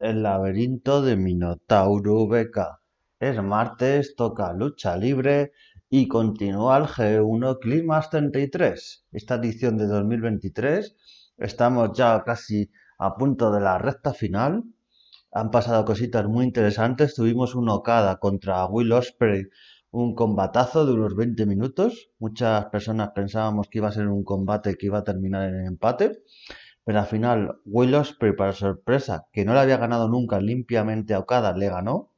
el laberinto de Minotauro BK. Es martes, toca lucha libre y continúa el G1 Climax 33. Esta edición de 2023, estamos ya casi a punto de la recta final. Han pasado cositas muy interesantes. Tuvimos un Okada contra Will Ospreay, un combatazo de unos 20 minutos. Muchas personas pensábamos que iba a ser un combate que iba a terminar en empate pero al final Will para sorpresa, que no le había ganado nunca limpiamente a Okada, le ganó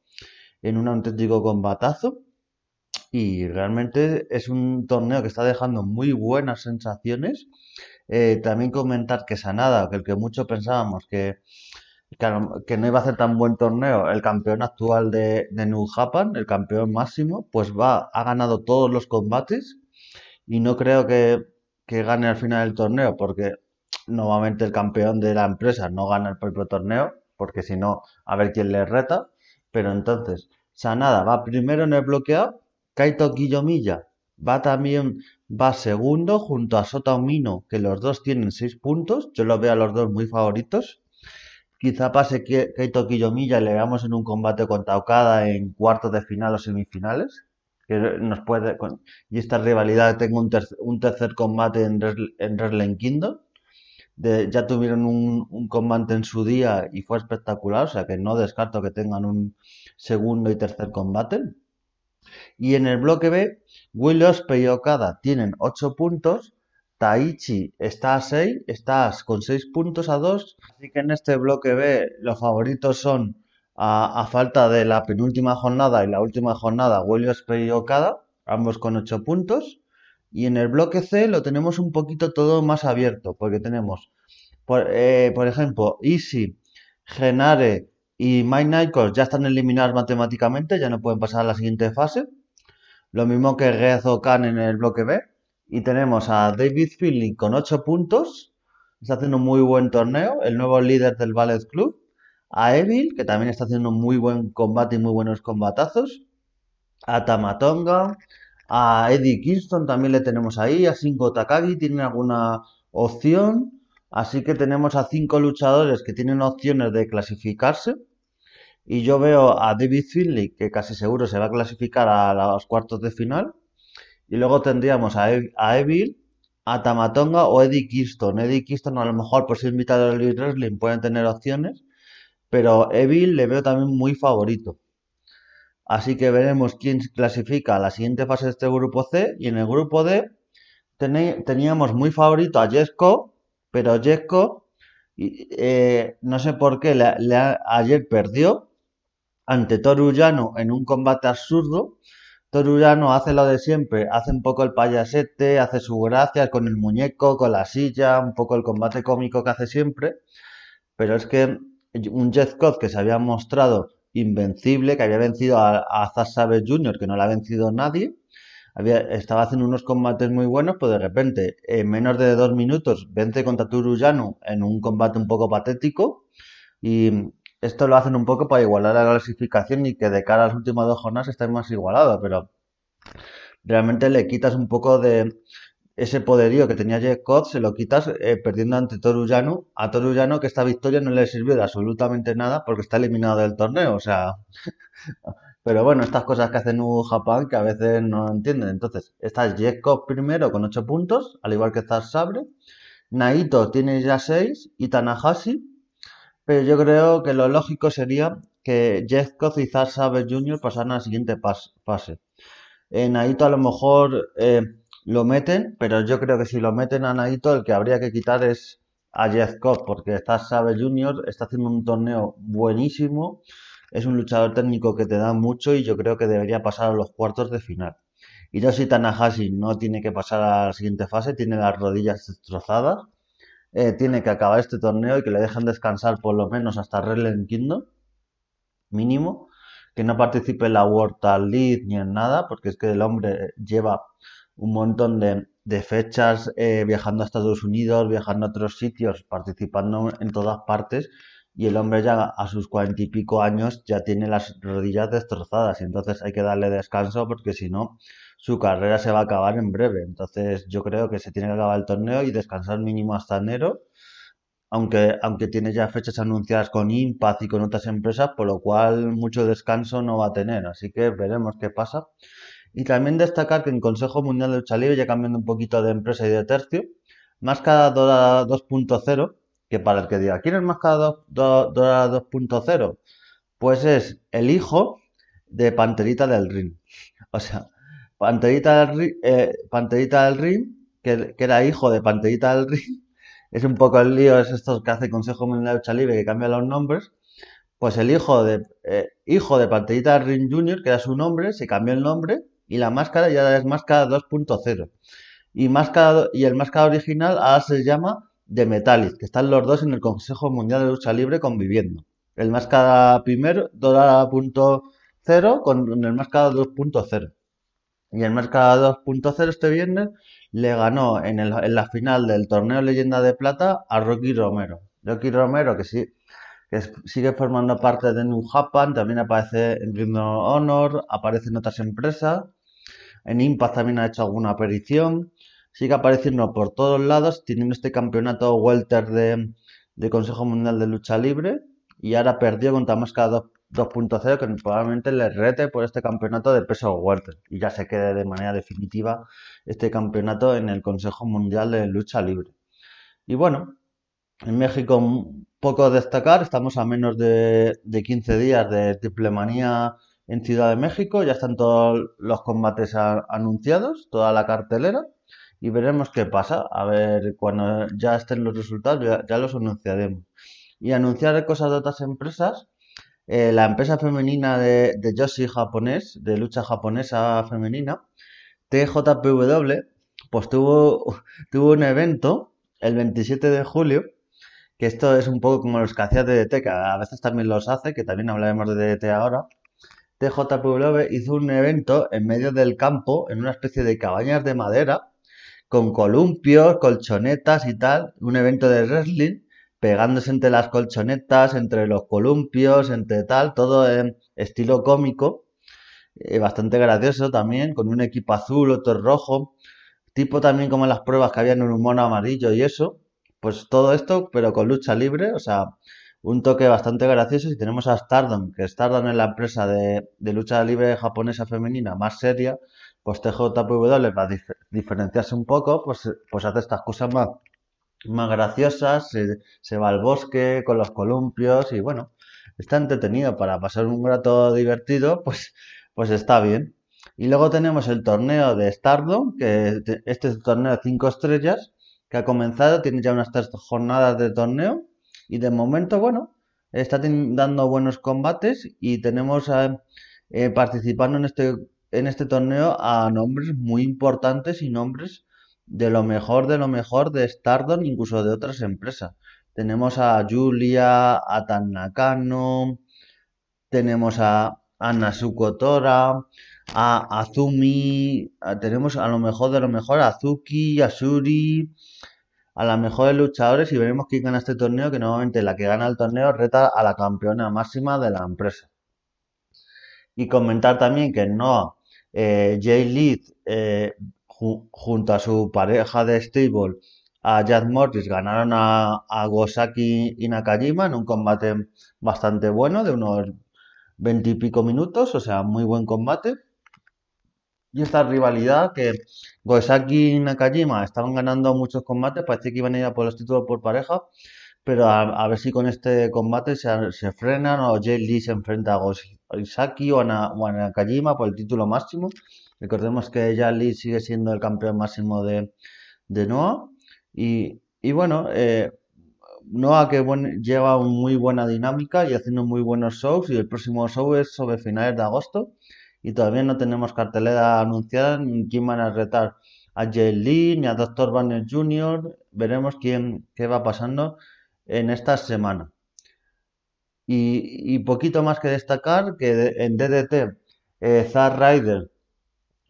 en un auténtico combatazo. Y realmente es un torneo que está dejando muy buenas sensaciones. Eh, también comentar que Sanada, que el que muchos pensábamos que, que, no iba a ser tan buen torneo, el campeón actual de, de New Japan, el campeón máximo, pues va, ha ganado todos los combates y no creo que, que gane al final el torneo, porque Nuevamente el campeón de la empresa no gana el propio torneo, porque si no, a ver quién le reta. Pero entonces, Sanada va primero en el bloqueo, Kaito Kiyomiya va también, va segundo junto a Sota Omino, que los dos tienen seis puntos. Yo los veo a los dos muy favoritos. Quizá pase que Kaito Kiyomiya le veamos en un combate contra Okada en cuartos de final o semifinales. Que nos puede, y esta rivalidad tengo un, un tercer combate en, en Wrestling Kingdom ya tuvieron un, combate en su día y fue espectacular, o sea que no descarto que tengan un segundo y tercer combate. Y en el bloque B, Will Ospreay y Okada tienen 8 puntos, Taichi está a 6, estás con 6 puntos a 2, así que en este bloque B los favoritos son a, falta de la penúltima jornada y la última jornada, Will Ospreay y Okada, ambos con 8 puntos. Y en el bloque C lo tenemos un poquito todo más abierto, porque tenemos, por, eh, ejemplo, Easy, Genare y Mike ya están eliminados matemáticamente, ya no pueden pasar a la siguiente fase. Lo mismo que Rezo Khan en el bloque B. Y tenemos a David Finley con 8 puntos. Está haciendo un muy buen torneo, el nuevo líder del Ballet Club. A Evil, que también está haciendo un muy buen combate y muy buenos combatazos. A Tamatonga, a Eddie Kingston también le tenemos ahí, a Shingo Takagi tiene alguna opción. Así que tenemos a cinco luchadores que tienen opciones de clasificarse. Y yo veo a David Finley, que casi seguro se va a clasificar a los cuartos de final. Y luego tendríamos a, a Evil, a Tamatonga o Eddie Kingston. Eddie Kingston a lo mejor por ser invitado al Wrestling pueden tener opciones. Pero Evil le veo también muy favorito. Así que veremos quién clasifica a la siguiente fase de este grupo C. Y en el grupo D teníamos muy favorito a Jesco, pero Jesco, eh, no sé por qué, ayer perdió ante Torullano en un combate absurdo. Torullano hace lo de siempre, hace un poco el payasete, hace su gracia con el muñeco, con la silla, un poco el combate cómico que hace siempre. Pero es que un Jeff que se había mostrado invencible, que había vencido a, a Jr., que no le ha vencido nadie. Había, estaba haciendo unos combates muy buenos, pues de repente, en menos de dos minutos, vence contra Turuyanu en un combate un poco patético. Y esto lo hacen un poco para igualar la clasificación y que de cara a las últimas dos jornadas esté más igualado, pero realmente le quitas un poco de, ese poderío que tenía Jeff se lo quitas eh, perdiendo ante Torullano. A Torullano que esta victoria no le sirvió de absolutamente nada porque está eliminado del torneo. O sea, pero bueno, estas cosas que hace New Japan que a veces no entienden. Entonces, está Jeff primero con 8 puntos, al igual que Zack Sabre. Naito tiene ya 6 y Tanahashi. Pero yo creo que lo lógico sería que Jeff y Zack Sabre Jr. pasaran a la siguiente fase. Eh, Naito a lo mejor... Eh, lo meten, pero yo creo que si lo meten a Naito, el que habría que quitar es a Jeff Cobb, porque está Sabe Jr., está haciendo un torneo buenísimo, es un luchador técnico que te da mucho y yo creo que debería pasar a los cuartos de final. Y si Tanahashi no tiene que pasar a la siguiente fase, tiene las rodillas destrozadas, eh, tiene que acabar este torneo y que le dejen descansar por lo menos hasta Wrestling Kingdom, mínimo, que no participe en la World League ni en nada, porque es que el hombre lleva un montón de, fechas eh, viajando a Estados Unidos, viajando a otros sitios, participando en todas partes y el hombre ya a sus cuarenta y pico años ya tiene las rodillas destrozadas y entonces hay que darle descanso porque si no su carrera se va a acabar en breve. Entonces yo creo que se tiene que acabar el torneo y descansar mínimo hasta enero aunque, aunque tiene ya fechas anunciadas con Impact y con otras empresas, por lo cual mucho descanso no va a tener, así que veremos qué pasa. Y también destacar que en Consejo Mundial de Lucha ya cambiando un poquito de empresa y de tercio, Máscara Dorada 2.0, que para el que diga, ¿quién es Máscara Dorada 2.0? Pues es el hijo de Panterita del Ring. O sea, Panterita del eh, Panterita del Ring que, era hijo de Panterita del Ring, es un poco el lío, es esto que hace Consejo Mundial de Lucha Libre, que cambia los nombres. Pues el hijo de, eh, hijo de Panterita del Ring Jr., que era su nombre, se cambió el nombre y la máscara ya es máscara 2.0. Y, y el máscara original ahora se llama The Metallic, que están los dos en el Consejo Mundial de Lucha Libre conviviendo. El máscara primero, Dorada.0, con el máscara 2.0. Y el máscara 2.0 este viernes le ganó en, en, la final del torneo Leyenda de Plata a Rocky Romero. Rocky Romero, que sí, que sigue formando parte de New Japan, también aparece en Ring Honor, aparece en otras empresas en Impact también ha hecho alguna aparición. Sigue apareciendo por todos lados, teniendo este campeonato welter de, Consejo Mundial de Lucha Libre. Y ahora perdió contra Máscara 2.0, que probablemente le rete por este campeonato de peso welter. Y ya se quede de manera definitiva este campeonato en el Consejo Mundial de Lucha Libre. Y bueno, en México poco destacar, estamos a menos de, de 15 días de Triple Manía en Ciudad de México. Ya están todos los combates anunciados, toda la cartelera. Y veremos qué pasa. A ver, cuando ya estén los resultados, ya, los anunciaremos. Y anunciar cosas de otras empresas. Eh, la empresa femenina de, de Yoshi japonés, de lucha japonesa femenina, TJPW, pues tuvo, tuvo un evento el 27 de julio, que esto es un poco como los que hacía DDT, que a veces también los hace, que también hablaremos de DDT ahora, TJPW hizo un evento en medio del campo, en una especie de cabañas de madera, con columpios, colchonetas y tal, un evento de wrestling, pegándose entre las colchonetas, entre los columpios, entre tal, todo en estilo cómico, eh, bastante gracioso también, con un equipo azul, otro rojo, tipo también como las pruebas que había en un mono amarillo y eso, pues todo esto, pero con lucha libre, o sea, un toque bastante gracioso. Si tenemos a Stardom, que Stardom es la empresa de, lucha libre japonesa femenina más seria, pues TJPW para diferenciarse un poco, pues, pues hace estas cosas más, más graciosas, se, va al bosque con los columpios y bueno, está entretenido para pasar un rato divertido, pues, pues está bien. Y luego tenemos el torneo de Stardom, que este es el torneo de 5 estrellas, que ha comenzado, tiene ya unas tres jornadas de torneo y de momento, bueno, está dando buenos combates y tenemos eh, participando en este, en este torneo a nombres muy importantes y nombres de lo mejor de lo mejor de Stardom, incluso de otras empresas. Tenemos a Julia, a Tan Nakano, tenemos a, a Nasuko Tora, a Azumi, tenemos a lo mejor de lo mejor a Azuki, a Shuri, a las mejores luchadores y veremos quién gana este torneo, que normalmente la que gana el torneo reta a la campeona máxima de la empresa. Y comentar también que no eh, Jay Lead, eh, junto a su pareja de stable, a Jack Morris, ganaron a, a Gosaki y Nakajima en un combate bastante bueno, de unos 20 y pico minutos, o sea, muy buen combate. Y esta rivalidad que Goesaki y Nakajima estaban ganando muchos combates, parece que iban a ir a por los títulos por pareja, pero a, ver si con este combate se, frenan o Jay Lee se enfrenta a Goesaki o, a, Nakajima por el título máximo. Recordemos que Jay Lee sigue siendo el campeón máximo de, de Noah. Y, y bueno, eh, Noah que lleva muy buena dinámica y haciendo muy buenos shows y el próximo show es sobre finales de agosto y todavía no tenemos cartelera anunciada ni quién van a retar a Jay Lee ni a Dr. Banner Jr. Veremos quién qué va pasando en esta semana. Y, poquito más que destacar que en DDT, eh, Zack Ryder,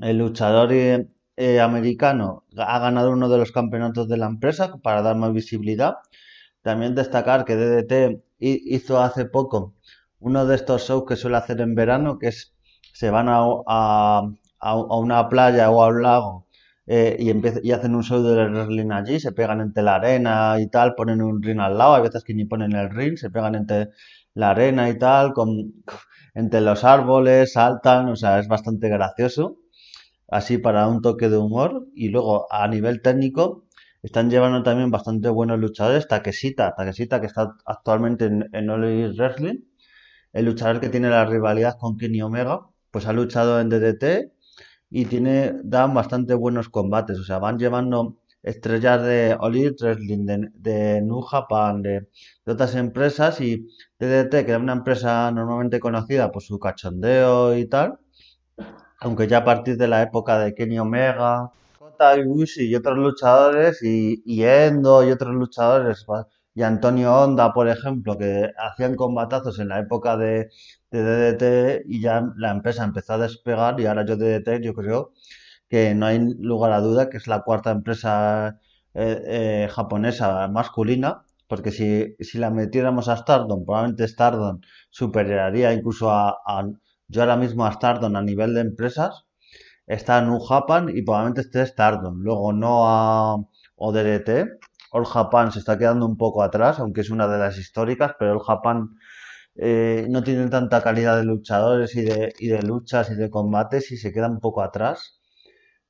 el luchador eh, eh, americano, ha ganado uno de los campeonatos de la empresa para dar más visibilidad. También destacar que DDT hizo hace poco uno de estos shows que suele hacer en verano, que es se van a, una playa o a un lago eh, y, y hacen un show de wrestling allí, se pegan entre la arena y tal, ponen un ring al lado, hay veces que ni ponen el ring, se pegan entre la arena y tal, con, entre los árboles, saltan, o sea, es bastante gracioso, así para un toque de humor. Y luego a nivel técnico, están llevando también bastante buenos luchadores, Takeshita, Takeshita que está actualmente en, en Wrestling, el luchador que tiene la rivalidad con Kenny Omega, pues ha luchado en DDT y tiene, dan bastante buenos combates, o sea, van llevando estrellas de All Wrestling, de, de New Japan, de, de otras empresas. Y DDT, que es una empresa normalmente conocida por su cachondeo y tal, aunque ya a partir de la época de Kenny Omega, Kota Ibushi y otros luchadores, y, y Endo y otros luchadores, y Antonio Honda, por ejemplo, que hacían combatazos en la época de, de DDT y ya la empresa empezó a despegar y ahora yo DDT yo creo que no hay lugar a duda que es la cuarta empresa eh, eh, japonesa masculina porque si, si la metiéramos a Stardom, probablemente Stardom superaría incluso a, a- yo ahora mismo a Stardom a nivel de empresas, está New Japan y probablemente esté Stardom, luego no a ODDT, All Japan se está quedando un poco atrás, aunque es una de las históricas, pero All Japan eh, no tiene tanta calidad de luchadores y de, y de luchas y de combates y se queda un poco atrás.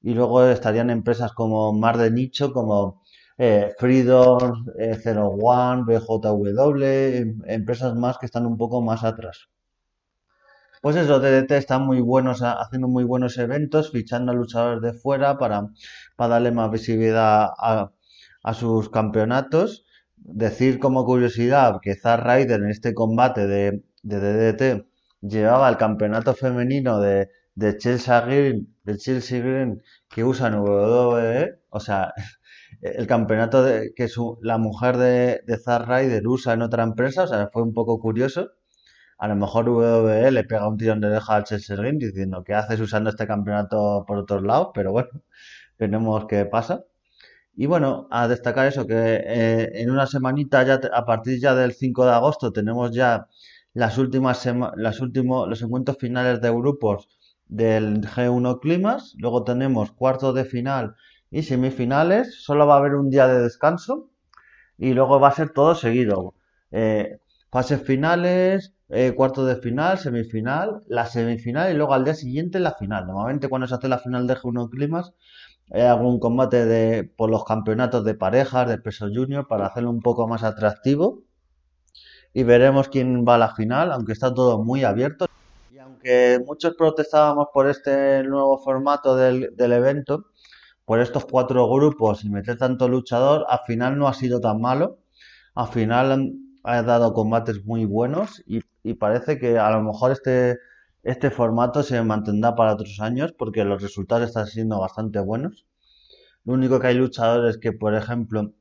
Y luego estarían empresas como más de nicho, como eh, Freedom, eh, Zero One, BJW, em- empresas más que están un poco más atrás. Pues eso, DDT están muy buenos, ha- haciendo muy buenos eventos, fichando a luchadores de fuera para, para darle más visibilidad a, a sus campeonatos. Decir como curiosidad que Zack Ryder en este combate de, de DDT llevaba el campeonato femenino de, de Chelsea Green, de Chelsea Green que usa en WWE, o sea, el campeonato de, que su, la mujer de, de Zack Ryder usa en otra empresa, o sea, fue un poco curioso. A lo mejor WWE le pega un tirón de oreja al Chelsea Green diciendo que haces usando este campeonato por otros lados, pero bueno, veremos qué pasa. Y bueno, a destacar eso, que eh, en una semanita, ya a partir ya del 5 de agosto, tenemos ya las últimas las últimos, los encuentros finales de grupos del G1 Climas. Luego tenemos cuartos de final y semifinales. Solo va a haber un día de descanso y luego va a ser todo seguido. Eh, fases finales, eh, cuartos de final, semifinal, la semifinal y luego al día siguiente la final. Normalmente cuando se hace la final de G1 Climas hay algún combate de, por los campeonatos de parejas, de peso junior, para hacerlo un poco más atractivo. Y veremos quién va a la final, aunque está todo muy abierto. Y aunque muchos protestábamos por este nuevo formato del, del evento, por estos cuatro grupos y meter tanto luchador, al final no ha sido tan malo. Al final ha dado combates muy buenos y, parece que a lo mejor este, este formato se mantendrá para otros años porque los resultados están siendo bastante buenos. Lo único que hay luchadores que, por ejemplo,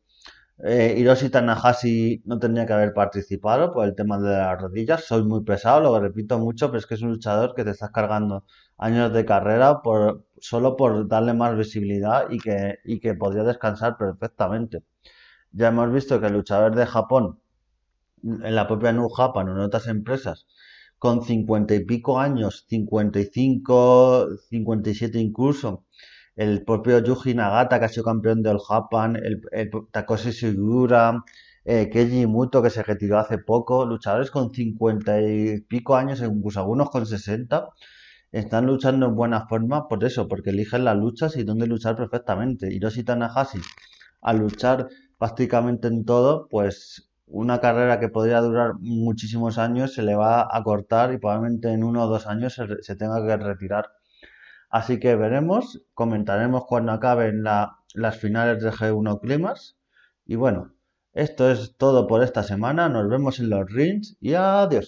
eh, Hiroshi Tanahashi no tendría que haber participado por el tema de las rodillas. Soy muy pesado, lo repito mucho, pero es que es un luchador que te estás cargando años de carrera por, solo por darle más visibilidad y que, y que podría descansar perfectamente. Ya hemos visto que el luchador de Japón, en la propia New Japan o en otras empresas, con cincuenta y pico años, 55, 57 incluso, el propio Yuji Nagata, que ha sido campeón del Japan, el, el Takoshi Sugiura, eh, Keiji Muto, que se retiró hace poco, luchadores con 50 y pico años, incluso algunos con 60, están luchando en buena forma por eso, porque eligen las luchas y dónde luchar perfectamente. Hiroshi Tanahashi, al luchar prácticamente en todo, pues una carrera que podría durar muchísimos años se le va a cortar y probablemente en uno o dos años se, tenga que retirar. Así que veremos, comentaremos cuando acaben la- las finales de G1 Climas. Y bueno, esto es todo por esta semana. Nos vemos en los rings y adiós.